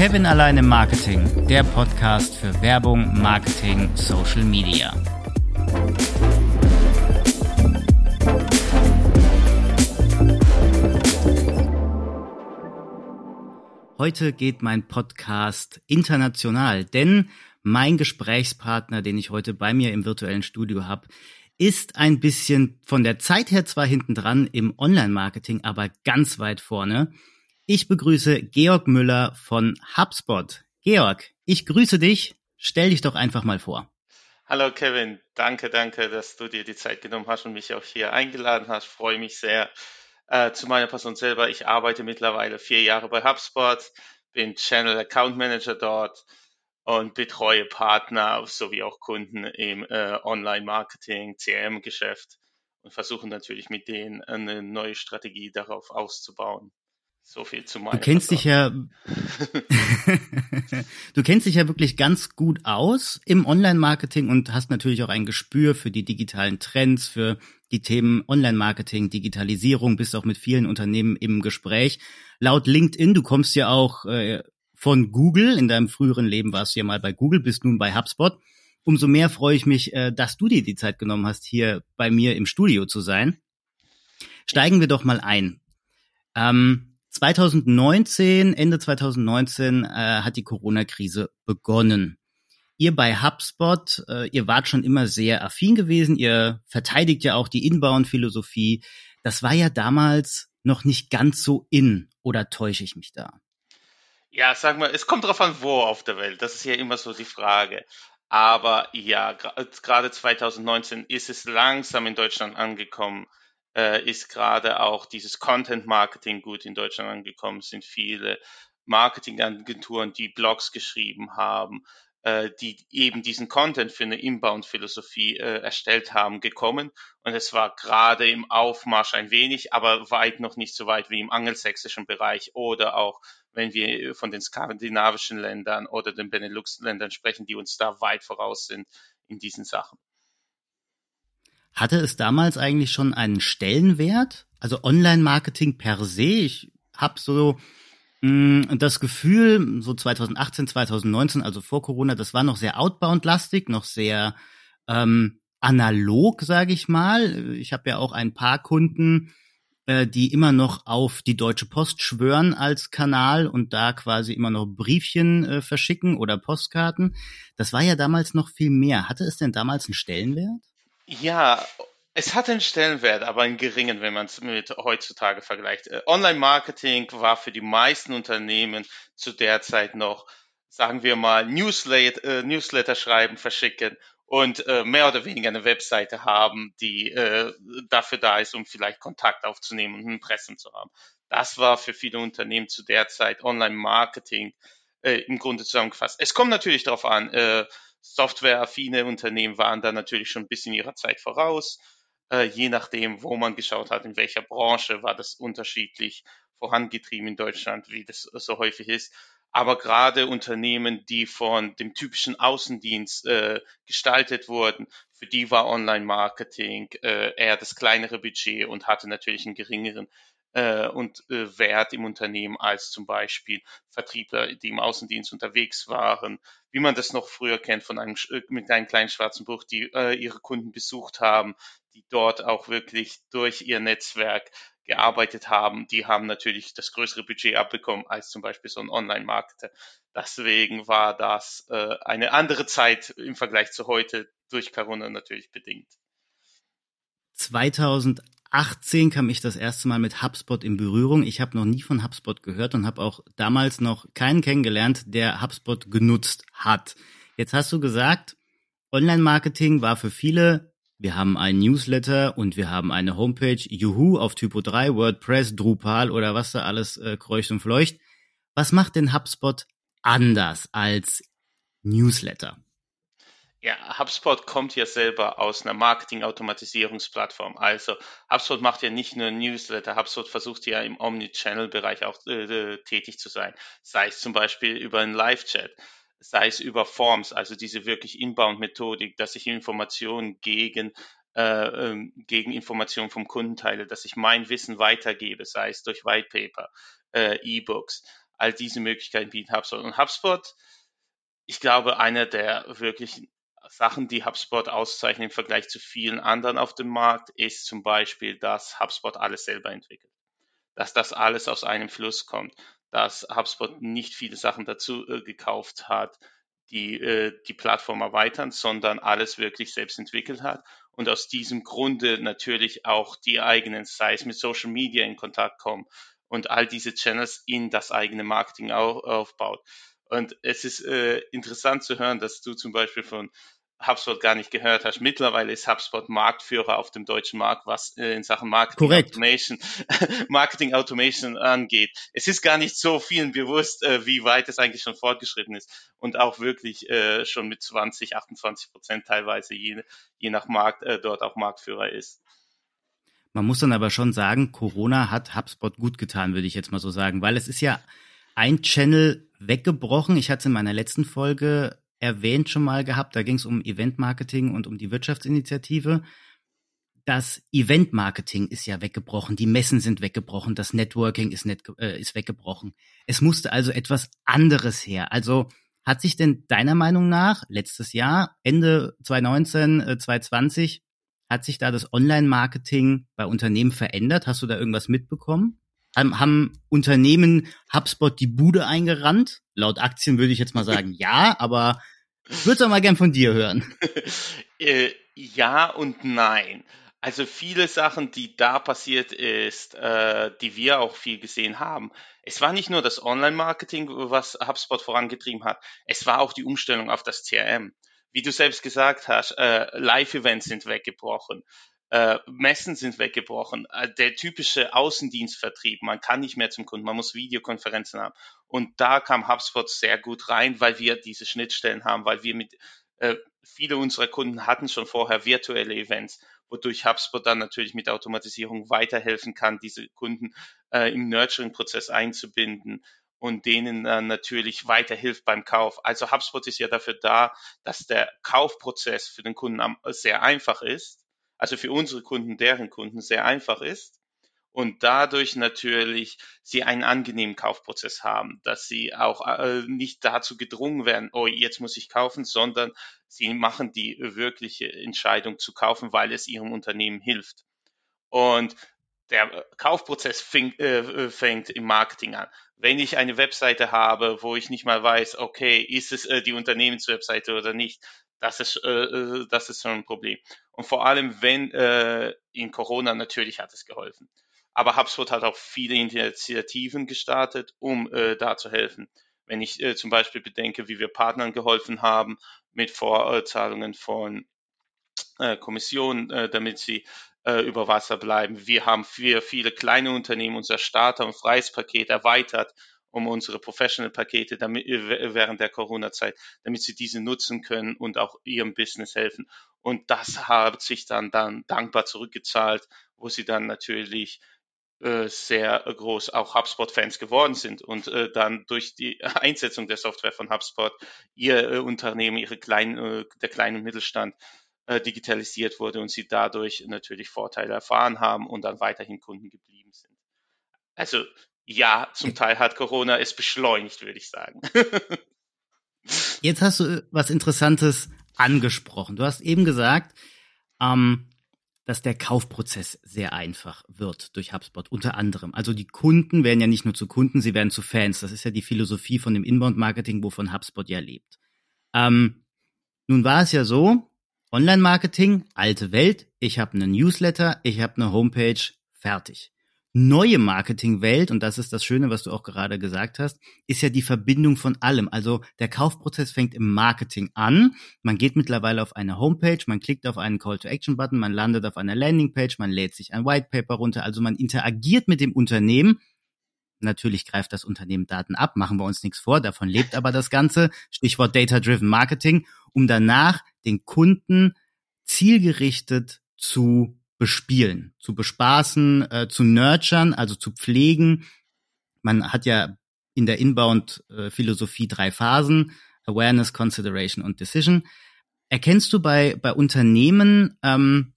Kevin allein im Marketing, der Podcast für Werbung, Marketing, Social Media. Heute geht mein Podcast international, denn mein Gesprächspartner, den ich heute bei mir im virtuellen Studio habe, ist ein bisschen von der Zeit her zwar hinten dran im Online-Marketing, aber ganz weit vorne. Ich begrüße Georg Müller von HubSpot. Georg, ich grüße dich. Stell dich doch einfach mal vor. Hallo Kevin, danke, danke, dass du dir die Zeit genommen hast und mich auch hier eingeladen hast. Freue mich sehr. Äh, zu meiner Person selber, ich arbeite mittlerweile vier Jahre bei HubSpot, bin Channel Account Manager dort und betreue Partner sowie auch Kunden im äh, Online-Marketing, CRM-Geschäft und versuche natürlich mit denen eine neue Strategie darauf auszubauen. So viel zu meiner Du kennst Person. dich ja, du kennst dich ja wirklich ganz gut aus im Online-Marketing und hast natürlich auch ein Gespür für die digitalen Trends, für die Themen Online-Marketing, Digitalisierung, bist auch mit vielen Unternehmen im Gespräch. Laut LinkedIn, du kommst ja auch äh, von Google, in deinem früheren Leben warst du ja mal bei Google, bist nun bei HubSpot. Umso mehr freue ich mich, äh, dass du dir die Zeit genommen hast, hier bei mir im Studio zu sein. Steigen wir doch mal ein. Ähm, 2019, Ende 2019 äh, hat die Corona-Krise begonnen. Ihr bei HubSpot, äh, ihr wart schon immer sehr affin gewesen, ihr verteidigt ja auch die Inbound-Philosophie. Das war ja damals noch nicht ganz so in, oder täusche ich mich da? Ja, sag mal, es kommt drauf an, wo auf der Welt. Das ist ja immer so die Frage. Aber ja, gerade 2019 ist es langsam in Deutschland angekommen äh, ist gerade auch dieses Content Marketing gut in Deutschland angekommen. Es sind viele Marketingagenturen, die Blogs geschrieben haben, äh, die eben diesen Content für eine Inbound-Philosophie äh, erstellt haben, gekommen. Und es war gerade im Aufmarsch ein wenig, aber weit noch nicht so weit wie im angelsächsischen Bereich oder auch wenn wir von den skandinavischen Ländern oder den Benelux-Ländern sprechen, die uns da weit voraus sind in diesen Sachen. Hatte es damals eigentlich schon einen Stellenwert? Also Online-Marketing per se? Ich habe so mh, mm, das Gefühl, so 2018, 2019, also vor Corona, das war noch sehr outbound-lastig, noch sehr ähm, analog, sage ich mal. Ich habe ja auch ein paar Kunden, äh, die immer noch auf die Deutsche Post schwören als Kanal und da quasi immer noch Briefchen äh, verschicken oder Postkarten. Das war ja damals noch viel mehr. Hatte es denn damals einen Stellenwert? Ja, es hat einen Stellenwert, aber einen geringen, wenn man es mit heutzutage vergleicht. Äh, Online-Marketing war für die meisten Unternehmen zu der Zeit noch, sagen wir mal, Newsletter, äh, Newsletter schreiben, verschicken und äh, mehr oder weniger eine Webseite haben, die äh, dafür da ist, um vielleicht Kontakt aufzunehmen und Impressen zu haben. Das war für viele Unternehmen zu der Zeit Online-Marketing äh, im Grunde zusammengefasst. Es kommt natürlich darauf an, äh, softwareaffine Unternehmen waren da natürlich schon ein bisschen ihrer Zeit voraus. Äh, je nachdem, wo man geschaut hat, in welcher Branche, war das unterschiedlich vorangetrieben in Deutschland, wie das so häufig ist. Aber gerade Unternehmen, die von dem typischen Außendienst äh, gestaltet wurden, für die war Online-Marketing äh, eher das kleinere Budget und hatte natürlich einen geringeren äh, und äh, Wert im Unternehmen als zum Beispiel Vertriebler, die im Außendienst unterwegs waren, wie man das noch früher kennt von einem äh, mit einem kleinen schwarzen Buch, die äh, ihre Kunden besucht haben, die dort auch wirklich durch ihr Netzwerk gearbeitet haben, die haben natürlich das größere Budget abbekommen als zum Beispiel so ein Online-Marketer. Deswegen war das äh, eine andere Zeit im Vergleich zu heute durch Corona natürlich bedingt. 2018 kam ich das erste Mal mit HubSpot in Berührung. Ich habe noch nie von HubSpot gehört und habe auch damals noch keinen kennengelernt, der HubSpot genutzt hat. Jetzt hast du gesagt, Online-Marketing war für viele, wir haben einen Newsletter und wir haben eine Homepage, Juhu auf Typo 3, WordPress, Drupal oder was da alles äh, kreucht und fleucht. Was macht denn HubSpot anders als Newsletter? Ja, HubSpot kommt ja selber aus einer Marketing-Automatisierungsplattform. Also HubSpot macht ja nicht nur Newsletter, HubSpot versucht ja im Omnichannel-Bereich auch äh, äh, tätig zu sein. Sei es zum Beispiel über einen Live-Chat, sei es über Forms, also diese wirklich Inbound-Methodik, dass ich Informationen gegen äh, ähm, gegen Informationen vom Kunden teile, dass ich mein Wissen weitergebe, sei es durch White Paper, äh, E-Books all diese Möglichkeiten bietet HubSpot. Und HubSpot, ich glaube, einer der wirklich Sachen, die HubSpot auszeichnen im Vergleich zu vielen anderen auf dem Markt, ist zum Beispiel, dass HubSpot alles selber entwickelt. Dass das alles aus einem Fluss kommt. Dass HubSpot nicht viele Sachen dazu äh, gekauft hat, die äh, die Plattform erweitern, sondern alles wirklich selbst entwickelt hat und aus diesem Grunde natürlich auch die eigenen Sites mit Social Media in Kontakt kommen und all diese Channels in das eigene Marketing auch aufbaut. Und es ist äh, interessant zu hören, dass du zum Beispiel von HubSpot gar nicht gehört hast. Mittlerweile ist HubSpot Marktführer auf dem deutschen Markt, was äh, in Sachen Marketing Korrekt. Automation, Marketing Automation angeht. Es ist gar nicht so vielen bewusst, äh, wie weit es eigentlich schon fortgeschritten ist und auch wirklich äh, schon mit 20, 28 Prozent teilweise je, je nach Markt äh, dort auch Marktführer ist. Man muss dann aber schon sagen, Corona hat HubSpot gut getan, würde ich jetzt mal so sagen, weil es ist ja ein Channel weggebrochen. Ich hatte in meiner letzten Folge erwähnt schon mal gehabt. Da ging es um Eventmarketing und um die Wirtschaftsinitiative. Das Eventmarketing ist ja weggebrochen, die Messen sind weggebrochen, das Networking ist, net, äh, ist weggebrochen. Es musste also etwas anderes her. Also hat sich denn deiner Meinung nach letztes Jahr, Ende 2019, äh, 2020, hat sich da das Online-Marketing bei Unternehmen verändert? Hast du da irgendwas mitbekommen? Haben, haben Unternehmen HubSpot die Bude eingerannt? Laut Aktien würde ich jetzt mal sagen ja, aber ich würde mal gern von dir hören. äh, ja und nein. Also viele Sachen, die da passiert ist, äh, die wir auch viel gesehen haben. Es war nicht nur das Online-Marketing, was HubSpot vorangetrieben hat. Es war auch die Umstellung auf das CRM. Wie du selbst gesagt hast, äh, Live-Events sind weggebrochen. Äh, Messen sind weggebrochen. Äh, der typische Außendienstvertrieb, man kann nicht mehr zum Kunden, man muss Videokonferenzen haben. Und da kam HubSpot sehr gut rein, weil wir diese Schnittstellen haben, weil wir mit äh, viele unserer Kunden hatten schon vorher virtuelle Events, wodurch HubSpot dann natürlich mit Automatisierung weiterhelfen kann, diese Kunden äh, im Nurturing-Prozess einzubinden und denen dann natürlich weiterhilft beim Kauf. Also HubSpot ist ja dafür da, dass der Kaufprozess für den Kunden sehr einfach ist also für unsere Kunden, deren Kunden sehr einfach ist und dadurch natürlich sie einen angenehmen Kaufprozess haben, dass sie auch äh, nicht dazu gedrungen werden, oh, jetzt muss ich kaufen, sondern sie machen die wirkliche Entscheidung zu kaufen, weil es ihrem Unternehmen hilft. Und der Kaufprozess fängt, äh, fängt im Marketing an. Wenn ich eine Webseite habe, wo ich nicht mal weiß, okay, ist es äh, die Unternehmenswebseite oder nicht, das ist, äh, äh, das ist schon ein Problem. Und vor allem, wenn äh, in Corona natürlich hat es geholfen. Aber HubSpot hat auch viele Initiativen gestartet, um äh, da zu helfen. Wenn ich äh, zum Beispiel bedenke, wie wir Partnern geholfen haben mit Vorzahlungen von äh, Kommissionen, äh, damit sie äh, über Wasser bleiben. Wir haben für viele kleine Unternehmen unser Starter- und Freies Paket erweitert um unsere Professional-Pakete damit, äh, während der Corona-Zeit, damit sie diese nutzen können und auch ihrem Business helfen. Und das hat sich dann, dann dankbar zurückgezahlt, wo sie dann natürlich äh, sehr groß auch HubSpot-Fans geworden sind und äh, dann durch die Einsetzung der Software von HubSpot ihr äh, Unternehmen, ihre kleinen, äh, der kleine Mittelstand äh, digitalisiert wurde und sie dadurch natürlich Vorteile erfahren haben und dann weiterhin Kunden geblieben sind. Also ja, zum Teil hat Corona es beschleunigt, würde ich sagen. Jetzt hast du äh, was Interessantes angesprochen. Du hast eben gesagt, ähm, dass der Kaufprozess sehr einfach wird durch HubSpot, unter anderem. Also die Kunden werden ja nicht nur zu Kunden, sie werden zu Fans. Das ist ja die Philosophie von dem Inbound-Marketing, wovon HubSpot ja lebt. Ähm, nun war es ja so, Online-Marketing, alte Welt, ich habe einen Newsletter, ich habe eine Homepage, fertig neue Marketingwelt, und das ist das Schöne, was du auch gerade gesagt hast, ist ja die Verbindung von allem. Also der Kaufprozess fängt im Marketing an. Man geht mittlerweile auf eine Homepage, man klickt auf einen Call-to-Action-Button, man landet auf einer Landingpage, man lädt sich ein White Paper runter. Also man interagiert mit dem Unternehmen. Natürlich greift das Unternehmen Daten ab, machen wir uns nichts vor, davon lebt aber das Ganze. Stichwort Data-Driven Marketing, um danach den Kunden zielgerichtet zu bespielen, zu bespaßen, äh, zu nurturen, also zu pflegen. Man hat ja in der Inbound-Philosophie drei Phasen, Awareness, Consideration und Decision. Erkennst du bei, bei Unternehmen ähm,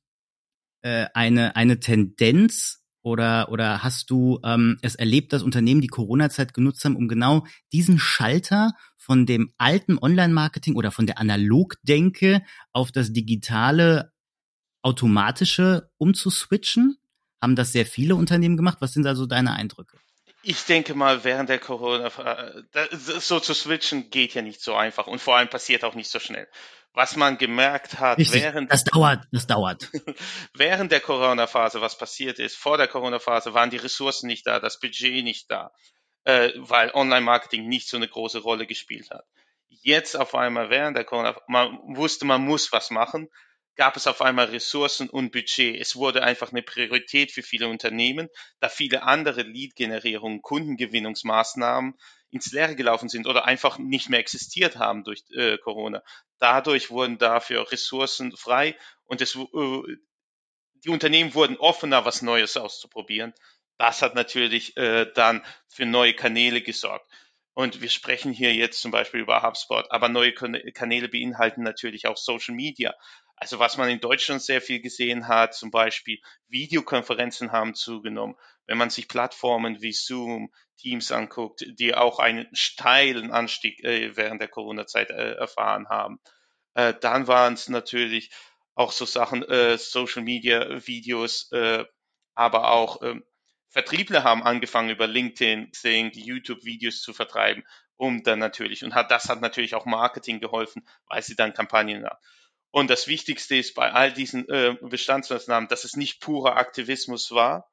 äh, eine, eine Tendenz Oder, oder hast du ähm, es erlebt, dass Unternehmen die Corona-Zeit genutzt haben, um genau diesen Schalter von dem alten Online-Marketing oder von der Analogdenke auf das digitale, automatische umzuswitchen? Haben das sehr viele Unternehmen gemacht? Was sind also deine Eindrücke? Ich denke mal, während der Corona, so zu switchen geht ja nicht so einfach und vor allem passiert auch nicht so schnell. Was man gemerkt hat, Richtig, während das dauert, das dauert. während der Corona-Phase, was passiert ist, vor der Corona-Phase waren die Ressourcen nicht da, das Budget nicht da, äh, weil Online-Marketing nicht so eine große Rolle gespielt hat. Jetzt auf einmal während der Corona, man wusste, man muss was machen, gab es auf einmal Ressourcen und Budget. Es wurde einfach eine Priorität für viele Unternehmen, da viele andere Lead-Generierungen, Kundengewinnungsmaßnahmen ins Leere gelaufen sind oder einfach nicht mehr existiert haben durch äh, Corona. Dadurch wurden dafür Ressourcen frei und es, äh, die Unternehmen wurden offener, was Neues auszuprobieren. Das hat natürlich äh, dann für neue Kanäle gesorgt. Und wir sprechen hier jetzt zum Beispiel über HubSpot, aber neue Kanäle beinhalten natürlich auch Social Media. Also was man in Deutschland sehr viel gesehen hat, zum Beispiel Videokonferenzen haben zugenommen. Wenn man sich Plattformen wie Zoom, Teams anguckt, die auch einen steilen Anstieg äh, während der Corona-Zeit äh, erfahren haben, äh, dann waren es natürlich auch so Sachen, äh, Social Media Videos, äh, aber auch ähm, Vertriebler haben angefangen über LinkedIn, Xing, YouTube Videos zu vertreiben, um dann natürlich und hat das hat natürlich auch Marketing geholfen, weil sie dann Kampagnen haben. Und das Wichtigste ist bei all diesen äh, Bestandsmaßnahmen, dass es nicht purer Aktivismus war.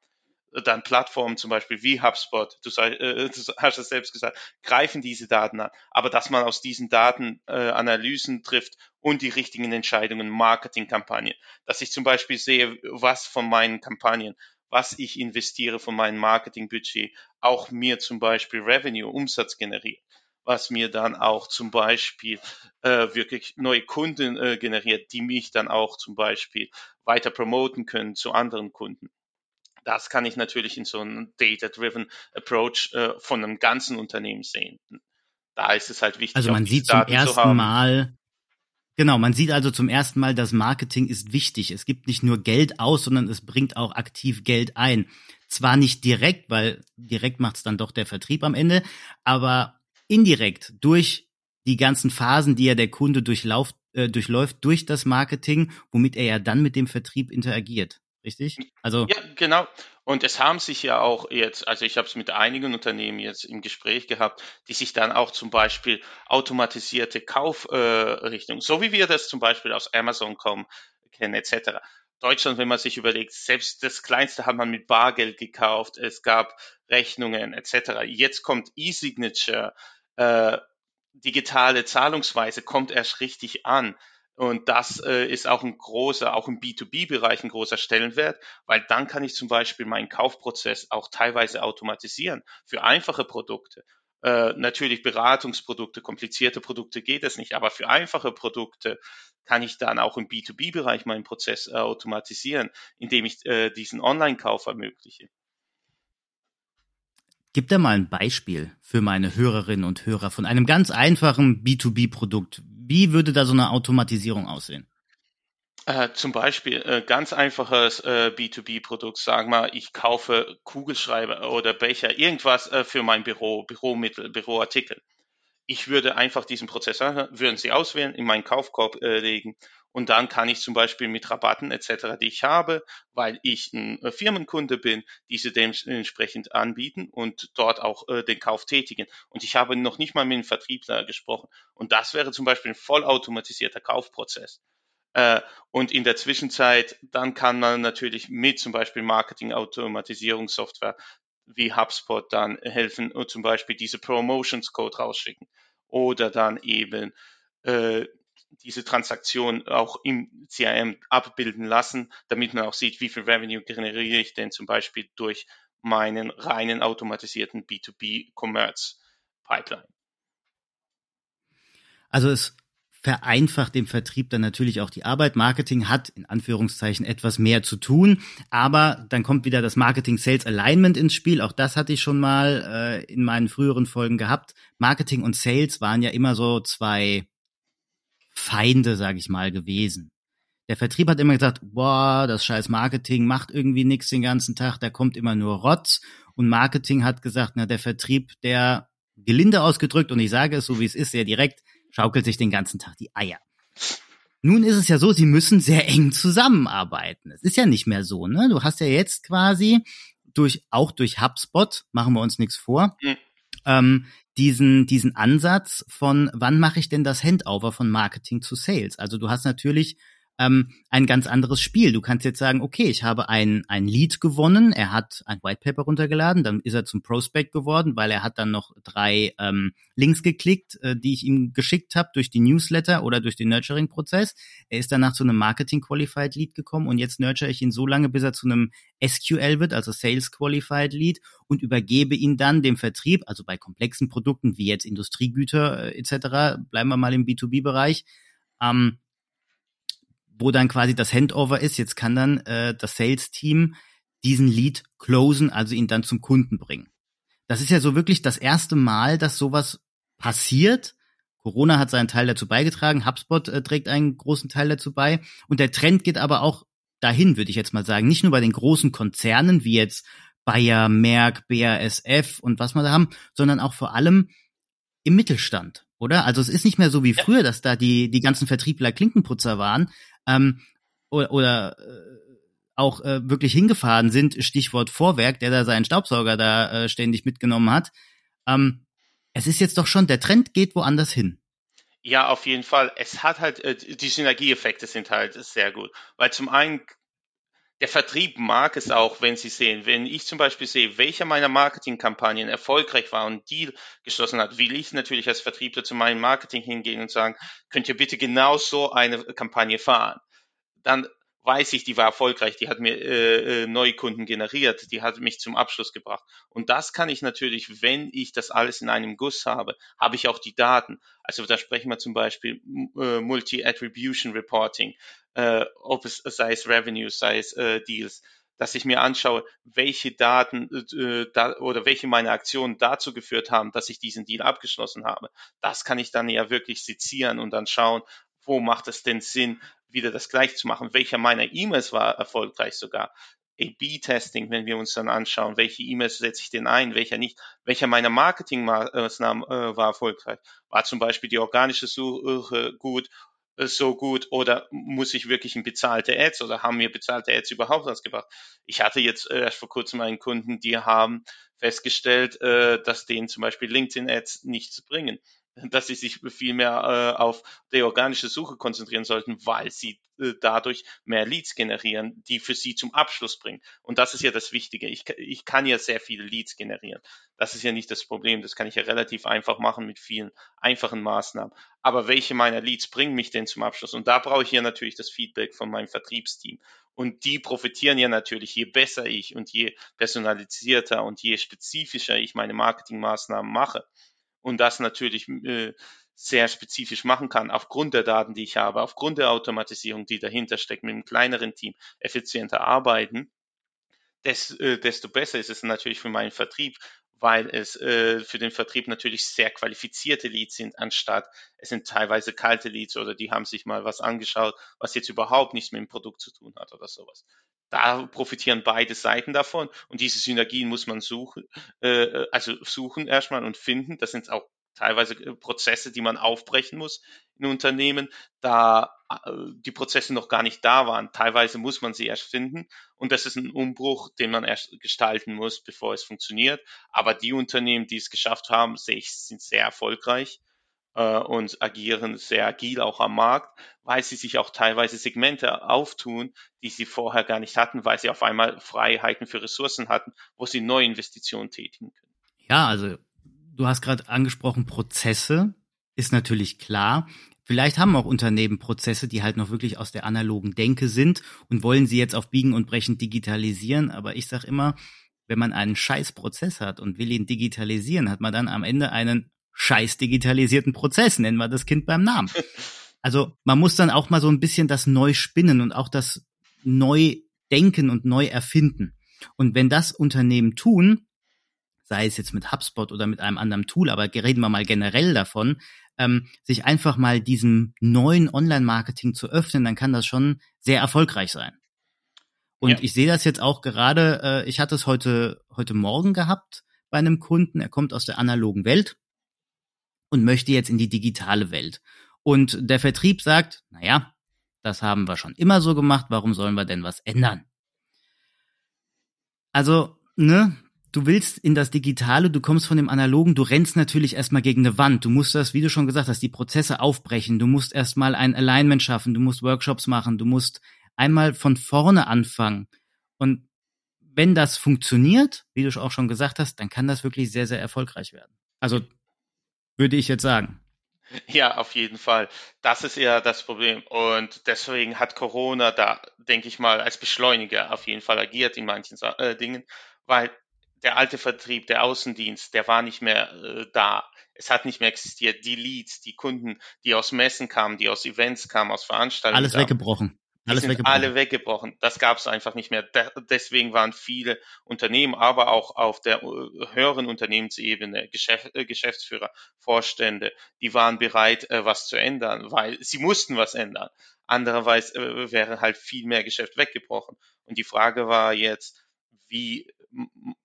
Dann Plattformen zum Beispiel wie HubSpot, du, sei, äh, du hast es selbst gesagt, greifen diese Daten an. Aber dass man aus diesen Daten äh, Analysen trifft und die richtigen Entscheidungen, Marketingkampagnen. Dass ich zum Beispiel sehe, was von meinen Kampagnen, was ich investiere von meinem Marketingbudget, auch mir zum Beispiel Revenue, Umsatz generiert was mir dann auch zum Beispiel äh, wirklich neue Kunden äh, generiert, die mich dann auch zum Beispiel weiter promoten können zu anderen Kunden. Das kann ich natürlich in so einem Data-Driven Approach äh, von einem ganzen Unternehmen sehen. Da ist es halt wichtig. Also man sieht zum ersten Mal, Genau, man sieht also zum ersten Mal, dass Marketing ist wichtig. Es gibt nicht nur Geld aus, sondern es bringt auch aktiv Geld ein. Zwar nicht direkt, weil direkt macht es dann doch der Vertrieb am Ende, aber indirekt durch die ganzen Phasen, die ja der Kunde durchlauft, äh, durchläuft, durch das Marketing, womit er ja dann mit dem Vertrieb interagiert. Richtig? Also ja, genau. Und es haben sich ja auch jetzt, also ich habe es mit einigen Unternehmen jetzt im Gespräch gehabt, die sich dann auch zum Beispiel automatisierte Kaufrichtungen, äh, so wie wir das zum Beispiel aus Amazon kommen, kennen etc. Deutschland, wenn man sich überlegt, selbst das Kleinste hat man mit Bargeld gekauft, es gab Rechnungen etc. Jetzt kommt E-Signature, äh, digitale Zahlungsweise kommt erst richtig an. Und das äh, ist auch ein großer, auch im B2B-Bereich ein großer Stellenwert, weil dann kann ich zum Beispiel meinen Kaufprozess auch teilweise automatisieren für einfache Produkte. Äh, natürlich Beratungsprodukte, komplizierte Produkte geht es nicht, aber für einfache Produkte kann ich dann auch im B2B-Bereich meinen Prozess äh, automatisieren, indem ich äh, diesen Online-Kauf ermögliche. Gib da mal ein Beispiel für meine Hörerinnen und Hörer von einem ganz einfachen B2B-Produkt. Wie würde da so eine Automatisierung aussehen? Äh, zum Beispiel äh, ganz einfaches äh, B2B-Produkt, sagen wir, ich kaufe Kugelschreiber oder Becher, irgendwas äh, für mein Büro, Büromittel, Büroartikel. Ich würde einfach diesen Prozess, würden Sie auswählen, in meinen Kaufkorb äh, legen und dann kann ich zum Beispiel mit Rabatten etc., die ich habe, weil ich ein äh, Firmenkunde bin, diese dementsprechend anbieten und dort auch äh, den Kauf tätigen. Und ich habe noch nicht mal mit dem Vertriebler gesprochen. Und das wäre zum Beispiel ein vollautomatisierter Kaufprozess. Äh, und in der Zwischenzeit, dann kann man natürlich mit zum Beispiel Marketing-Automatisierungssoftware wie HubSpot dann helfen und zum Beispiel diese Promotions Code rausschicken oder dann eben äh, diese Transaktion auch im CRM abbilden lassen, damit man auch sieht, wie viel Revenue generiere ich denn zum Beispiel durch meinen reinen automatisierten B2B-Commerce-Pipeline. Also es vereinfacht dem Vertrieb dann natürlich auch die Arbeit. Marketing hat in Anführungszeichen etwas mehr zu tun, aber dann kommt wieder das Marketing Sales Alignment ins Spiel. Auch das hatte ich schon mal äh, in meinen früheren Folgen gehabt. Marketing und Sales waren ja immer so zwei Feinde, sage ich mal, gewesen. Der Vertrieb hat immer gesagt, boah, das scheiß Marketing macht irgendwie nichts den ganzen Tag, da kommt immer nur Rotz. Und Marketing hat gesagt, na, der Vertrieb, der gelinde ausgedrückt, und ich sage es so, wie es ist, sehr direkt, schaukelt sich den ganzen Tag die Eier. Nun ist es ja so, sie müssen sehr eng zusammenarbeiten. Es ist ja nicht mehr so, ne? Du hast ja jetzt quasi durch, auch durch HubSpot, machen wir uns nichts vor, mhm. Ähm, diesen, diesen Ansatz von, wann mache ich denn das Handover von Marketing zu Sales? Also du hast natürlich ähm, ein ganz anderes Spiel. Du kannst jetzt sagen, okay, ich habe ein, ein Lead gewonnen, er hat ein White Paper runtergeladen, dann ist er zum Prospect geworden, weil er hat dann noch drei ähm, Links geklickt, äh, die ich ihm geschickt habe durch die Newsletter oder durch den Nurturing-Prozess. Er ist danach zu einem Marketing-Qualified Lead gekommen und jetzt nurture ich ihn so lange, bis er zu einem SQL wird, also Sales Qualified Lead und übergebe ihn dann dem Vertrieb, also bei komplexen Produkten wie jetzt Industriegüter äh, etc., bleiben wir mal im B2B-Bereich, ähm, wo dann quasi das Handover ist. Jetzt kann dann äh, das Sales-Team diesen Lead closen, also ihn dann zum Kunden bringen. Das ist ja so wirklich das erste Mal, dass sowas passiert. Corona hat seinen Teil dazu beigetragen, HubSpot äh, trägt einen großen Teil dazu bei. Und der Trend geht aber auch dahin, würde ich jetzt mal sagen. Nicht nur bei den großen Konzernen wie jetzt Bayer, Merck, BASF und was wir da haben, sondern auch vor allem im Mittelstand, oder? Also es ist nicht mehr so wie früher, dass da die, die ganzen Vertriebler Klinkenputzer waren, ähm, oder, oder äh, auch äh, wirklich hingefahren sind, Stichwort Vorwerk, der da seinen Staubsauger da äh, ständig mitgenommen hat. Ähm, es ist jetzt doch schon, der Trend geht woanders hin. Ja, auf jeden Fall. Es hat halt, äh, die Synergieeffekte sind halt sehr gut. Weil zum einen der Vertrieb mag es auch, wenn sie sehen, wenn ich zum Beispiel sehe, welcher meiner Marketingkampagnen erfolgreich war und Deal geschlossen hat, will ich natürlich als Vertriebler zu meinem Marketing hingehen und sagen, könnt ihr bitte genau so eine Kampagne fahren. Dann weiß ich, die war erfolgreich, die hat mir äh, äh, neue Kunden generiert, die hat mich zum Abschluss gebracht. Und das kann ich natürlich, wenn ich das alles in einem Guss habe, habe ich auch die Daten. Also da sprechen wir zum Beispiel äh, Multi-Attribution Reporting, äh, ob es sei es Revenues, sei es äh, Deals, dass ich mir anschaue, welche Daten äh, da, oder welche meine Aktionen dazu geführt haben, dass ich diesen Deal abgeschlossen habe. Das kann ich dann ja wirklich sezieren und dann schauen, wo macht es denn Sinn, wieder das gleich zu machen. Welcher meiner E-Mails war erfolgreich sogar? A-B-Testing, wenn wir uns dann anschauen, welche E-Mails setze ich denn ein, welcher nicht, welcher meiner Marketingmaßnahmen äh, war erfolgreich. War zum Beispiel die organische Suche gut, äh, so gut oder muss ich wirklich in bezahlte Ads oder haben mir bezahlte Ads überhaupt was gebracht? Ich hatte jetzt äh, erst vor kurzem einen Kunden, die haben festgestellt, äh, dass denen zum Beispiel LinkedIn-Ads nichts bringen dass sie sich viel äh, auf die organische Suche konzentrieren sollten, weil sie äh, dadurch mehr Leads generieren, die für sie zum Abschluss bringen. Und das ist ja das Wichtige. Ich, ich kann ja sehr viele Leads generieren. Das ist ja nicht das Problem. Das kann ich ja relativ einfach machen mit vielen einfachen Maßnahmen. Aber welche meiner Leads bringen mich denn zum Abschluss? Und da brauche ich ja natürlich das Feedback von meinem Vertriebsteam. Und die profitieren ja natürlich, je besser ich und je personalisierter und je spezifischer ich meine Marketingmaßnahmen mache und das natürlich äh, sehr spezifisch machen kann, aufgrund der Daten, die ich habe, aufgrund der Automatisierung, die dahinter steckt, mit einem kleineren Team effizienter arbeiten, äh, desto besser ist es natürlich für meinen Vertrieb, weil es äh, für den Vertrieb natürlich sehr qualifizierte Leads sind, anstatt es sind teilweise kalte Leads oder die haben sich mal was angeschaut, was jetzt überhaupt nichts mit dem Produkt zu tun hat oder sowas. Da profitieren beide Seiten davon und diese Synergien muss man suchen, äh, also suchen erstmal und finden. Das sind auch teilweise äh, Prozesse, die man aufbrechen muss in Unternehmen, da äh, die Prozesse noch gar nicht da waren. Teilweise muss man sie erst finden und das ist ein Umbruch, den man erst gestalten muss, bevor es funktioniert. Aber die Unternehmen, die es geschafft haben, sehe ich, sind sehr erfolgreich äh, und agieren sehr agil auch am Markt, weil sie sich auch teilweise Segmente auftun, die sie vorher gar nicht hatten, weil sie auf einmal Freiheiten für Ressourcen hatten, wo sie neue Investitionen tätigen können. Ja, also du hast gerade angesprochen, Prozesse ist natürlich klar. Vielleicht haben auch Unternehmen Prozesse, die halt noch wirklich aus der analogen Denke sind und wollen sie jetzt auf Biegen und Brechen digitalisieren. Aber ich sage immer, wenn man einen scheiß Prozess hat und will ihn digitalisieren, hat man dann am Ende einen scheiß digitalisierten Prozess, nennen wir das Kind beim Namen. Also man muss dann auch mal so ein bisschen das neu spinnen und auch das neu denken und neu erfinden. Und wenn das Unternehmen tun, sei es jetzt mit HubSpot oder mit einem anderen Tool, aber reden wir mal generell davon, ähm, sich einfach mal diesem neuen Online-Marketing zu öffnen, dann kann das schon sehr erfolgreich sein. Und ja. ich sehe das jetzt auch gerade, äh, ich hatte es heute, heute Morgen gehabt bei einem Kunden, er kommt aus der analogen Welt und möchte jetzt in die digitale Welt. Und der Vertrieb sagt, naja, das haben wir schon immer so gemacht, warum sollen wir denn was ändern? Also, ne, du willst in das Digitale, du kommst von dem Analogen, du rennst natürlich erstmal gegen eine Wand. Du musst das, wie du schon gesagt hast, die Prozesse aufbrechen. Du musst erstmal ein Alignment schaffen, du musst Workshops machen, du musst einmal von vorne anfangen. Und wenn das funktioniert, wie du auch schon gesagt hast, dann kann das wirklich sehr, sehr erfolgreich werden. Also würde ich jetzt sagen. Ja, auf jeden Fall. Das ist eher das Problem. Und deswegen hat Corona da, denke ich mal, als Beschleuniger auf jeden Fall agiert in manchen äh, Dingen, weil der alte Vertrieb, der Außendienst, der war nicht mehr äh, da. Es hat nicht mehr existiert. Die Leads, die Kunden, die aus Messen kamen, die aus Events kamen, aus Veranstaltungen. Alles kamen, weggebrochen. Alles sind weggebrochen. alle weggebrochen. Das gab es einfach nicht mehr. deswegen waren viele Unternehmen, aber auch auf der äh, höheren Unternehmensebene, Geschäft, äh, Geschäftsführer, Vorstände, die waren bereit, äh, was zu ändern, weil sie mussten was ändern. Andererseits wäre halt viel mehr Geschäft weggebrochen. Und die Frage war jetzt, wie,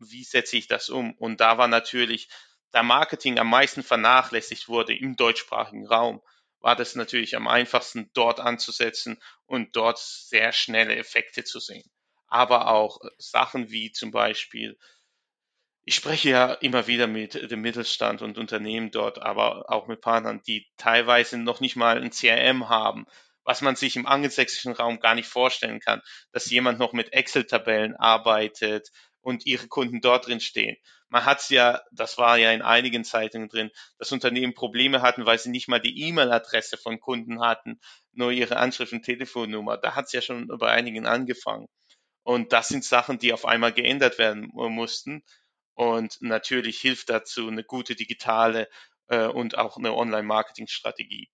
wie setze ich das um? Und da war natürlich, da Marketing am meisten vernachlässigt wurde im deutschsprachigen Raum, war das natürlich am einfachsten, dort anzusetzen und dort sehr schnelle Effekte zu sehen. Aber auch äh, Sachen wie zum Beispiel, ich spreche ja immer wieder mit dem Mittelstand und Unternehmen dort, aber auch mit Partnern, die teilweise noch nicht mal ein CRM haben, was man sich im angelsächsischen Raum gar nicht vorstellen kann, dass jemand noch mit Excel-Tabellen arbeitet und ihre Kunden dort drin stehen man hat ja, das war ja in einigen Zeitungen drin, dass Unternehmen Probleme hatten, weil sie nicht mal die E-Mail-Adresse von Kunden hatten, nur ihre Anschrift und Telefonnummer. Da hat es ja schon bei einigen angefangen. Und das sind Sachen, die auf einmal geändert werden mussten. Und natürlich hilft dazu eine gute digitale äh, und auch eine Online-Marketing-Strategie.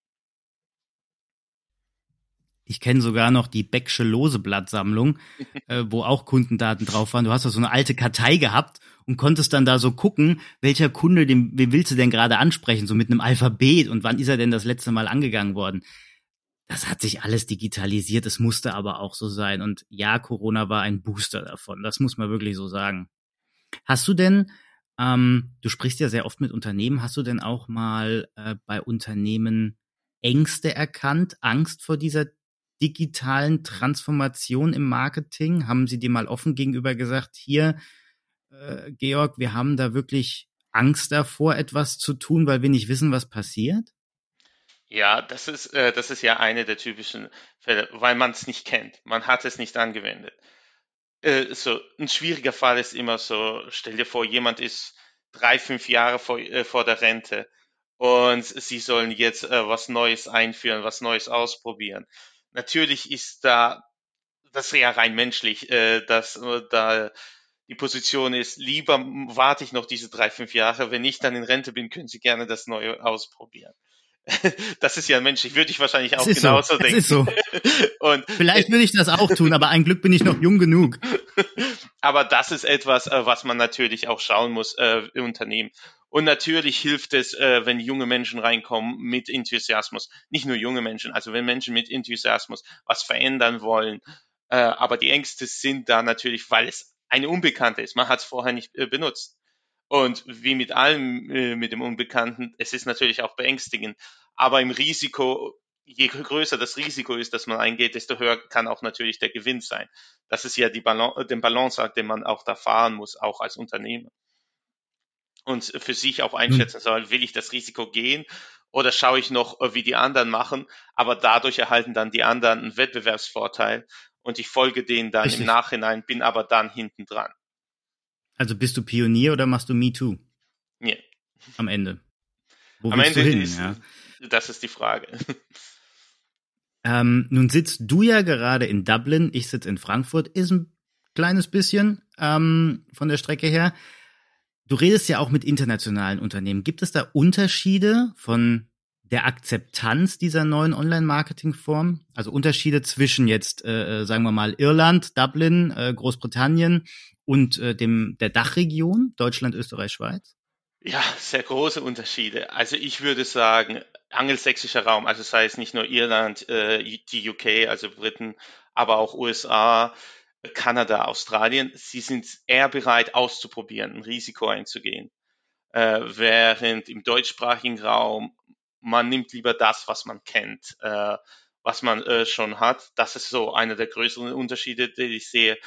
Ich kenne sogar noch die Becksche Loseblattsammlung, äh, wo auch Kundendaten drauf waren. Du hast da so eine alte Kartei gehabt und konntest dann da so gucken, welcher Kunde, den, wen willst du denn gerade ansprechen, so mit einem Alphabet und wann ist er denn das letzte Mal angegangen worden. Das hat sich alles digitalisiert, es musste aber auch so sein. Und ja, Corona war ein Booster davon, das muss man wirklich so sagen. Hast du denn, ähm, du sprichst ja sehr oft mit Unternehmen, hast du denn auch mal äh, bei Unternehmen Ängste erkannt, Angst vor dieser digitalen Transformation im Marketing? Haben Sie dir mal offen gegenüber gesagt, hier, äh, Georg, wir haben da wirklich Angst davor, etwas zu tun, weil wir nicht wissen, was passiert? Ja, das ist, äh, das ist ja eine der typischen Fälle, weil man es nicht kennt. Man hat es nicht angewendet. Äh, so, ein schwieriger Fall ist immer so, stell dir vor, jemand ist drei, fünf Jahre vor, äh, vor der Rente und sie sollen jetzt äh, was Neues einführen, was Neues ausprobieren. Natürlich ist da, das ja rein menschlich, äh, dass äh, da die Position ist, lieber warte ich noch diese drei, fünf Jahre. Wenn ich dann in Rente bin, können Sie gerne das Neue ausprobieren. Das ist ja menschlich, würde ich wahrscheinlich auch genauso so. denken. Das ist so. Und Vielleicht würde ich das auch tun, aber ein Glück bin ich noch jung genug. Aber das ist etwas, äh, was man natürlich auch schauen muss äh, im Unternehmen. Und natürlich hilft es, äh, wenn junge Menschen reinkommen mit Enthusiasmus. Nicht nur junge Menschen, also wenn Menschen mit Enthusiasmus was verändern wollen. Äh, aber die Ängste sind da natürlich, weil es eine Unbekannte ist. Man hat es vorher nicht äh, benutzt. Und wie mit allem äh, mit dem Unbekannten, es ist natürlich auch beängstigend. Aber im Risiko, je größer das Risiko ist, dass man eingeht, desto höher kann auch natürlich der Gewinn sein. Das ist ja die Balance, den Balanceakt, den man auch da fahren muss, auch als Unternehmer. Und für sich auch einschätzen soll, will ich das Risiko gehen oder schaue ich noch, äh, wie die anderen machen, aber dadurch erhalten dann die anderen einen Wettbewerbsvorteil und ich folge denen dann Richtig. im Nachhinein, bin aber dann hinten dran. Also bist du Pionier oder machst du Me Too? Ja. Am Ende. Wo Am Ende hin, ist, ja? das ist die Frage. Ähm, nun sitzt du ja gerade in Dublin, ich sitze in Frankfurt, ist ein kleines bisschen ähm, von der Strecke her. Du redest ja auch mit internationalen Unternehmen. Gibt es da Unterschiede von der Akzeptanz dieser neuen Online-Marketing-Form? Also Unterschiede zwischen jetzt, äh, äh, sagen wir mal, Irland, Dublin, äh, Großbritannien und äh, dem der Dachregion, Deutschland, Österreich, Schweiz? Ja, sehr große Unterschiede. Also ich würde sagen, angelsächsischer Raum, also sei es nicht nur Irland, äh, die UK, also Briten, aber auch USA, Kanada, Australien, sie sind eher bereit auszuprobieren, ein Risiko einzugehen. Äh, während im deutschsprachigen Raum man nimmt lieber das, was man kennt, äh, was man äh, schon hat. Das ist so einer der größeren Unterschiede, die ich sehe.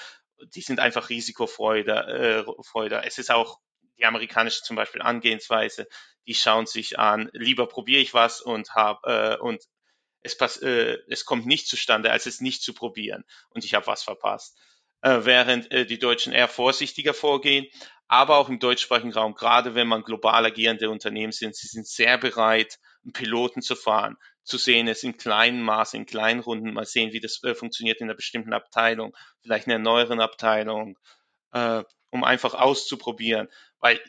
Die sind einfach Risikofreude. Äh. Es ist auch die amerikanische zum Beispiel Angehensweise. Die schauen sich an, lieber probiere ich was und hab äh, und es, pass, äh, es kommt nicht zustande, als es nicht zu probieren und ich habe was verpasst. Äh, während äh, die Deutschen eher vorsichtiger vorgehen, aber auch im deutschsprachigen Raum, gerade wenn man global agierende Unternehmen sind, sie sind sehr bereit, einen Piloten zu fahren, zu sehen, es in kleinen Maßen, in kleinen Runden, mal sehen, wie das äh, funktioniert in einer bestimmten Abteilung, vielleicht in einer neueren Abteilung, äh, um einfach auszuprobieren, weil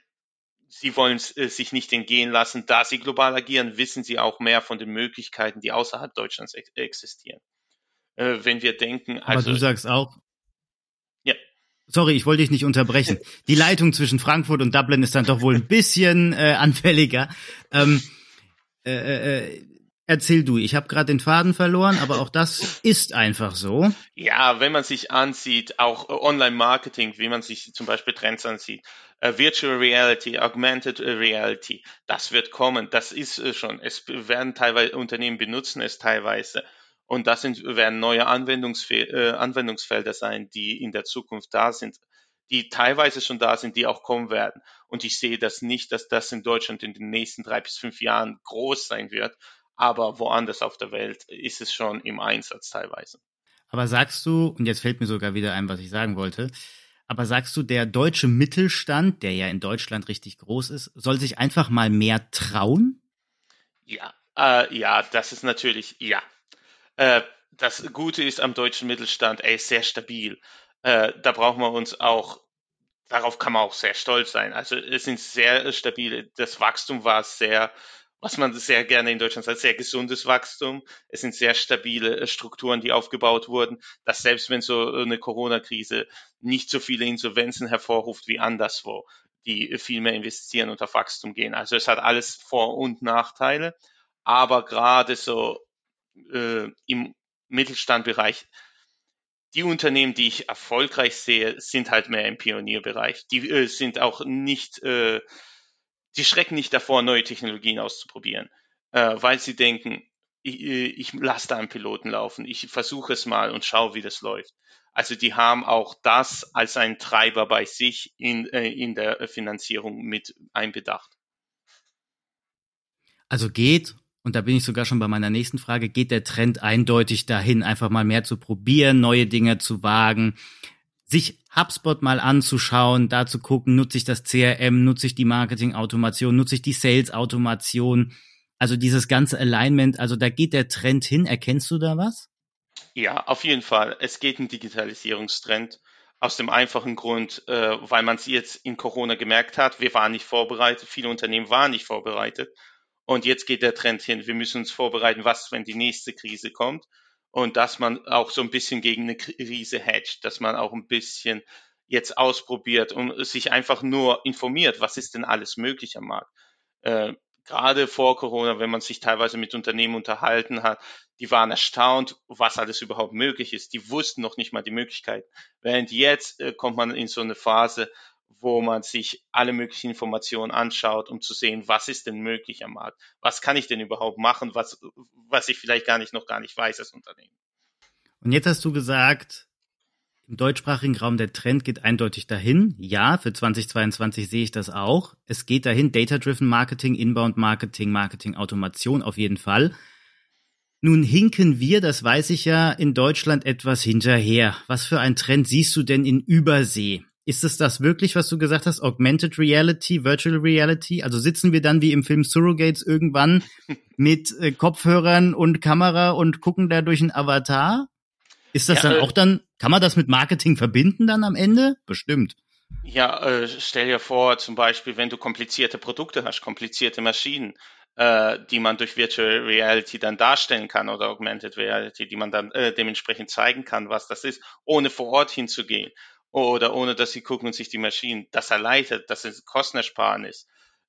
sie wollen äh, sich nicht entgehen lassen. Da sie global agieren, wissen sie auch mehr von den Möglichkeiten, die außerhalb Deutschlands ex existieren. Äh, wenn wir denken, also. Aber du sagst auch. Sorry, ich wollte dich nicht unterbrechen. Die Leitung zwischen Frankfurt und Dublin ist dann doch wohl ein bisschen äh, anfälliger. Ähm, äh, äh, äh Erzähl du, ich habe gerade den Faden verloren, aber auch das ist einfach so. Ja, wenn man sich ansieht, auch Online-Marketing, wie man sich zum Beispiel Trends ansieht, uh, Virtual Reality, Augmented Reality, das wird kommen, das ist schon. Es werden teilweise Unternehmen benutzen es teilweise. Und das sind, werden neue Anwendungsfe äh, Anwendungsfelder sein, die in der Zukunft da sind, die teilweise schon da sind, die auch kommen werden. Und ich sehe das nicht, dass das in Deutschland in den nächsten drei bis fünf Jahren groß sein wird, aber woanders auf der Welt ist es schon im Einsatz teilweise. Aber sagst du, und jetzt fällt mir sogar wieder ein, was ich sagen wollte, aber sagst du, der deutsche Mittelstand, der ja in Deutschland richtig groß ist, soll sich einfach mal mehr trauen? Ja, äh, ja, das ist natürlich, ja. Äh, das Gute ist am deutschen Mittelstand, er ist sehr stabil. Äh, da brauchen wir uns auch, darauf kann man auch sehr stolz sein. Also es sind sehr stabile, das Wachstum war sehr was man sehr gerne in Deutschland sagt, sehr gesundes Wachstum. Es sind sehr stabile äh, Strukturen, die aufgebaut wurden, dass selbst wenn so eine Corona-Krise nicht so viele Insolvenzen hervorruft wie anderswo, die viel mehr investieren und auf Wachstum gehen. Also es hat alles Vor- und Nachteile, aber gerade so äh, im Mittelstandbereich, die Unternehmen, die ich erfolgreich sehe, sind halt mehr im Pionierbereich. Die äh, sind auch nicht äh, die schrecken nicht davor, neue Technologien auszuprobieren, äh, weil sie denken, ich, äh, ich lasse da einen Piloten laufen, ich versuche es mal und schaue, wie das läuft. Also die haben auch das als einen Treiber bei sich in, äh, in der Finanzierung mit einbedacht. Also geht, und da bin ich sogar schon bei meiner nächsten Frage, geht der Trend eindeutig dahin, einfach mal mehr zu probieren, neue Dinge zu wagen, sich HubSpot mal anzuschauen, da zu gucken, nutze ich das CRM, nutze ich die Marketing-Automation, nutze ich die Sales-Automation, also dieses ganze Alignment, also da geht der Trend hin. Erkennst du da was? Ja, auf jeden Fall. Es geht ein Digitalisierungstrend. Aus dem einfachen Grund, äh, weil man es jetzt in Corona gemerkt hat, wir waren nicht vorbereitet, viele Unternehmen waren nicht vorbereitet. Und jetzt geht der Trend hin, wir müssen uns vorbereiten, was, wenn die nächste Krise kommt und dass man auch so ein bisschen gegen eine Krise hedgt, dass man auch ein bisschen jetzt ausprobiert und sich einfach nur informiert, was ist denn alles möglich am Markt. Äh, gerade vor Corona, wenn man sich teilweise mit Unternehmen unterhalten hat, die waren erstaunt, was alles überhaupt möglich ist. Die wussten noch nicht mal die Möglichkeit. Während jetzt äh, kommt man in so eine Phase, wo man sich alle möglichen Informationen anschaut, um zu sehen, was ist denn möglich am Markt? Was kann ich denn überhaupt machen, was, was ich vielleicht gar nicht noch gar nicht weiß als Unternehmen? Und jetzt hast du gesagt, im deutschsprachigen Raum der Trend geht eindeutig dahin. Ja, für 2022 sehe ich das auch. Es geht dahin, Data-Driven Marketing, Inbound Marketing, Marketing Automation auf jeden Fall. Nun hinken wir, das weiß ich ja, in Deutschland etwas hinterher. Was für ein Trend siehst du denn in Übersee? Ist es das wirklich, was du gesagt hast? Augmented Reality, Virtual Reality? Also sitzen wir dann wie im Film Surrogates irgendwann mit äh, Kopfhörern und Kamera und gucken da durch einen Avatar? Ist das ja, dann äh, auch dann, kann man das mit Marketing verbinden dann am Ende? Bestimmt. Ja, äh, stell dir vor, zum Beispiel, wenn du komplizierte Produkte hast, komplizierte Maschinen, äh, die man durch Virtual Reality dann darstellen kann oder Augmented Reality, die man dann äh, dementsprechend zeigen kann, was das ist, ohne vor Ort hinzugehen oder ohne dass sie gucken und sich die Maschinen, das erleichtert, das ist Kostenersparnis.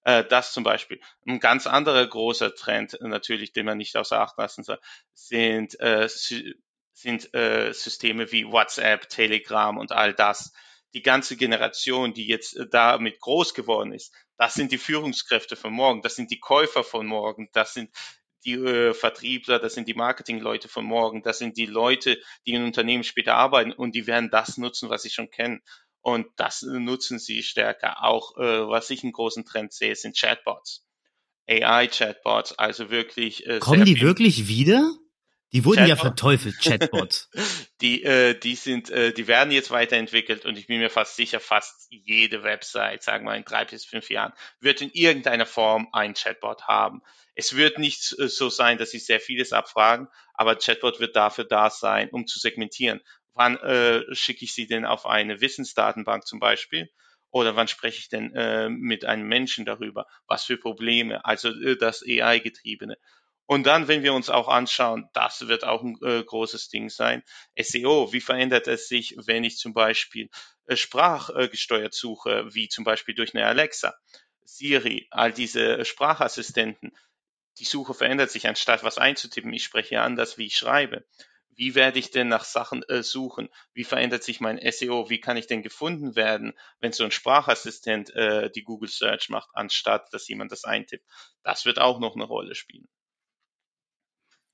Äh, das zum Beispiel. Ein ganz anderer großer Trend, natürlich, den man nicht außer Acht lassen soll, sind, äh, sind äh, Systeme wie WhatsApp, Telegram und all das. Die ganze Generation, die jetzt äh, damit groß geworden ist, das sind die Führungskräfte von morgen, das sind die Käufer von morgen, das sind die äh, Vertriebler, das sind die Marketingleute von morgen, das sind die Leute, die in Unternehmen später arbeiten und die werden das nutzen, was sie schon kennen. Und das nutzen sie stärker. Auch äh, was ich einen großen Trend sehe, sind Chatbots. AI-Chatbots, also wirklich. Äh, Kommen die wirklich wieder? Die wurden Chatbot. ja verteufelt, Chatbots. die, äh, die sind, äh, die werden jetzt weiterentwickelt und ich bin mir fast sicher, fast jede Website, sagen wir in drei bis fünf Jahren, wird in irgendeiner Form ein Chatbot haben. Es wird nicht so sein, dass sie sehr vieles abfragen, aber Chatbot wird dafür da sein, um zu segmentieren. Wann äh, schicke ich sie denn auf eine Wissensdatenbank zum Beispiel? Oder wann spreche ich denn äh, mit einem Menschen darüber? Was für Probleme? Also äh, das AI-getriebene. Und dann, wenn wir uns auch anschauen, das wird auch ein äh, großes Ding sein. SEO, wie verändert es sich, wenn ich zum Beispiel äh, sprachgesteuert suche, wie zum Beispiel durch eine Alexa, Siri, all diese Sprachassistenten. Die Suche verändert sich, anstatt was einzutippen. Ich spreche anders, wie ich schreibe. Wie werde ich denn nach Sachen äh, suchen? Wie verändert sich mein SEO? Wie kann ich denn gefunden werden, wenn so ein Sprachassistent äh, die Google Search macht, anstatt dass jemand das eintippt? Das wird auch noch eine Rolle spielen.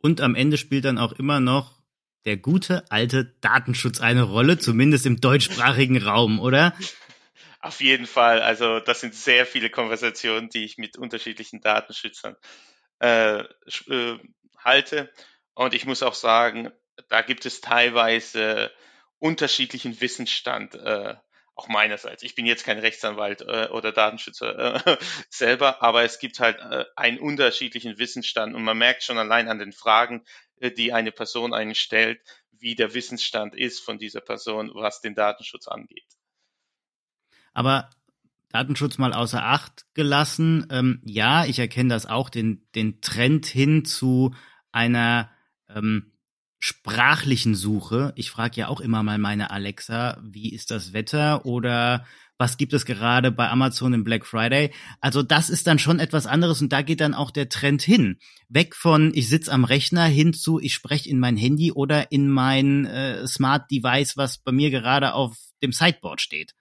Und am Ende spielt dann auch immer noch der gute alte Datenschutz eine Rolle, zumindest im deutschsprachigen Raum, oder? Auf jeden Fall. Also das sind sehr viele Konversationen, die ich mit unterschiedlichen Datenschützern äh, äh, halte. Und ich muss auch sagen, da gibt es teilweise unterschiedlichen Wissensstand äh, auch meinerseits. Ich bin jetzt kein Rechtsanwalt äh, oder Datenschützer äh, selber, aber es gibt halt äh, einen unterschiedlichen Wissensstand und man merkt schon allein an den Fragen, äh, die eine Person einen stellt, wie der Wissensstand ist von dieser Person, was den Datenschutz angeht. Aber Datenschutz mal außer Acht gelassen, ähm, ja, ich erkenne das auch, den, den Trend hin zu einer ähm, sprachlichen Suche. Ich frage ja auch immer mal meine Alexa, wie ist das Wetter oder was gibt es gerade bei Amazon im Black Friday? Also das ist dann schon etwas anderes und da geht dann auch der Trend hin. Weg von ich sitze am Rechner hin zu ich spreche in mein Handy oder in mein äh, Smart Device, was bei mir gerade auf dem Sideboard steht.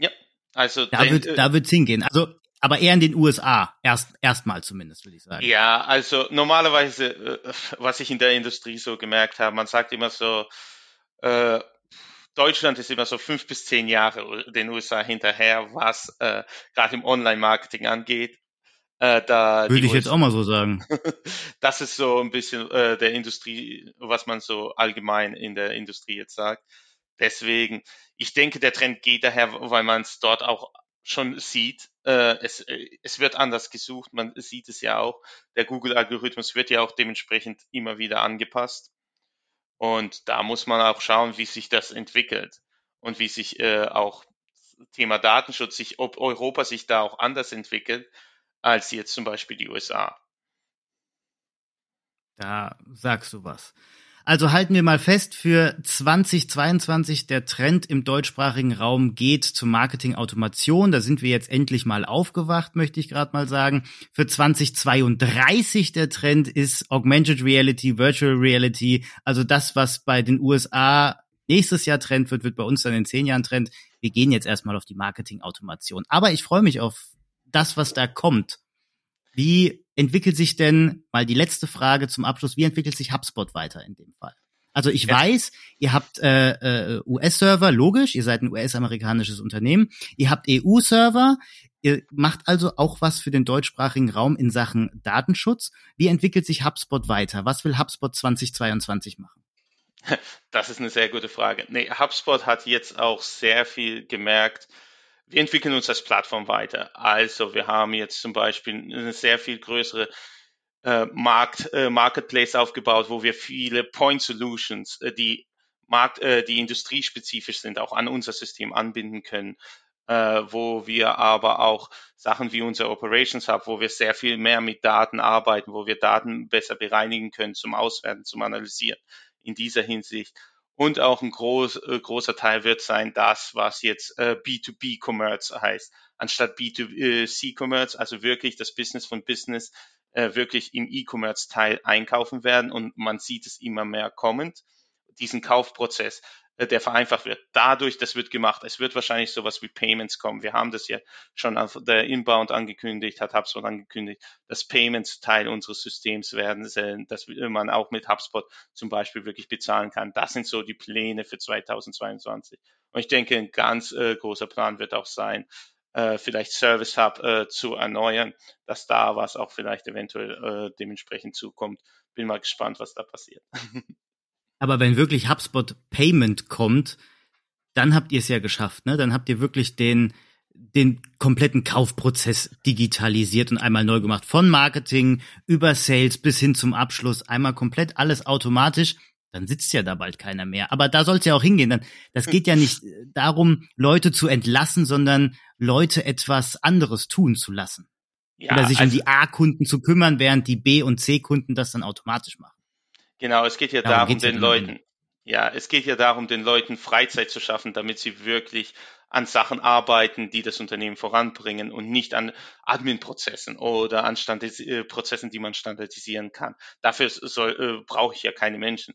Ja, also da wird äh, da wird's hingehen. Also aber eher in den USA, erst erstmal zumindest, würde ich sagen. Ja, also normalerweise, äh, was ich in der Industrie so gemerkt habe, man sagt immer so, äh, Deutschland ist immer so fünf bis zehn Jahre den USA hinterher, was äh, gerade im Online-Marketing angeht. Äh, da Würde ich USA, jetzt auch mal so sagen. das ist so ein bisschen äh, der Industrie, was man so allgemein in der Industrie jetzt sagt. Deswegen, ich denke, der Trend geht daher, weil man es dort auch schon sieht, äh, es, äh, es wird anders gesucht, man sieht es ja auch. Der Google-Algorithmus wird ja auch dementsprechend immer wieder angepasst. Und da muss man auch schauen, wie sich das entwickelt und wie sich äh, auch Thema Datenschutz, sich, ob Europa sich da auch anders entwickelt als jetzt zum Beispiel die USA. Da sagst du was. Also halten wir mal fest, für 2022 der Trend im deutschsprachigen Raum geht zur Marketing-Automation. Da sind wir jetzt endlich mal aufgewacht, möchte ich gerade mal sagen. Für 2032 der Trend ist Augmented Reality, Virtual Reality. Also das, was bei den USA nächstes Jahr Trend wird, wird bei uns dann in zehn Jahren Trend. Wir gehen jetzt erstmal auf die Marketing-Automation. Aber ich freue mich auf das, was da kommt. Wie entwickelt sich denn, mal die letzte Frage zum Abschluss, wie entwickelt sich HubSpot weiter in dem Fall? Also ich ja. weiß, ihr habt äh, äh, US-Server, logisch, ihr seid ein US-amerikanisches Unternehmen, ihr habt EU-Server, ihr macht also auch was für den deutschsprachigen Raum in Sachen Datenschutz. Wie entwickelt sich HubSpot weiter? Was will HubSpot 2022 machen? Das ist eine sehr gute Frage. Nee, HubSpot hat jetzt auch sehr viel gemerkt, wir entwickeln uns als Plattform weiter. Also wir haben jetzt zum Beispiel eine sehr viel größere äh, Markt, äh, Marketplace aufgebaut, wo wir viele Point Solutions, äh, die Markt, äh, die industriespezifisch sind, auch an unser System anbinden können, äh, wo wir aber auch Sachen wie unser Operations Hub, wo wir sehr viel mehr mit Daten arbeiten, wo wir Daten besser bereinigen können zum Auswerten, zum Analysieren. In dieser Hinsicht und auch ein groß, äh, großer Teil wird sein, das, was jetzt äh, B2B-Commerce heißt. anstatt B2C-Commerce, also wirklich das Business von Business äh, wirklich im E-Commerce-Teil einkaufen werden und man sieht es immer mehr kommend, diesen Kaufprozess der vereinfacht wird. Dadurch, das wird gemacht. Es wird wahrscheinlich sowas wie Payments kommen. Wir haben das ja schon auf der Inbound angekündigt, hat HubSpot angekündigt, dass Payments Teil unseres Systems werden, dass man auch mit HubSpot zum Beispiel wirklich bezahlen kann. Das sind so die Pläne für 2022. Und ich denke, ein ganz äh, großer Plan wird auch sein, äh, vielleicht Service Hub äh, zu erneuern, dass da was auch vielleicht eventuell äh, dementsprechend zukommt. Bin mal gespannt, was da passiert. Aber wenn wirklich HubSpot Payment kommt, dann habt ihr es ja geschafft, ne? Dann habt ihr wirklich den den kompletten Kaufprozess digitalisiert und einmal neu gemacht. Von Marketing über Sales bis hin zum Abschluss. Einmal komplett alles automatisch. Dann sitzt ja da bald keiner mehr. Aber da soll es ja auch hingehen. Dann, das geht ja nicht darum, Leute zu entlassen, sondern Leute etwas anderes tun zu lassen. Ja, Oder sich also, um die A-Kunden zu kümmern, während die B- und C-Kunden das dann automatisch machen. Genau, es geht ja darum, darum den Leuten, ja, es geht ja darum, den Leuten Freizeit zu schaffen, damit sie wirklich an Sachen arbeiten, die das Unternehmen voranbringen und nicht an Admin-Prozessen oder an Standardis äh, Prozessen, die man standardisieren kann. Dafür soll, äh, brauche ich ja keine Menschen.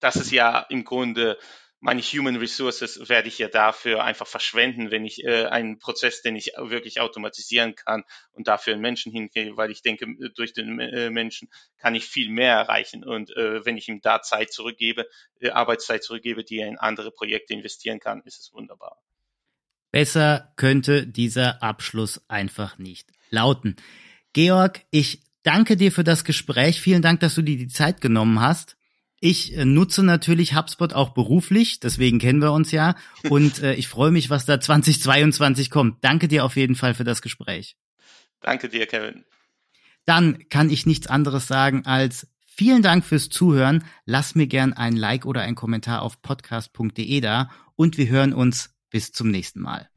Das ist ja im Grunde meine Human Resources werde ich ja dafür einfach verschwenden, wenn ich äh, einen Prozess, den ich wirklich automatisieren kann und dafür einen Menschen hingehe, weil ich denke, durch den äh, Menschen kann ich viel mehr erreichen. Und äh, wenn ich ihm da Zeit zurückgebe, äh, Arbeitszeit zurückgebe, die er in andere Projekte investieren kann, ist es wunderbar. Besser könnte dieser Abschluss einfach nicht lauten. Georg, ich danke dir für das Gespräch. Vielen Dank, dass du dir die Zeit genommen hast. Ich äh, nutze natürlich HubSpot auch beruflich, deswegen kennen wir uns ja. Und äh, ich freue mich, was da 2022 kommt. Danke dir auf jeden Fall für das Gespräch. Danke dir, Kevin. Dann kann ich nichts anderes sagen als vielen Dank fürs Zuhören. Lass mir gern ein Like oder ein Kommentar auf podcast.de da und wir hören uns bis zum nächsten Mal.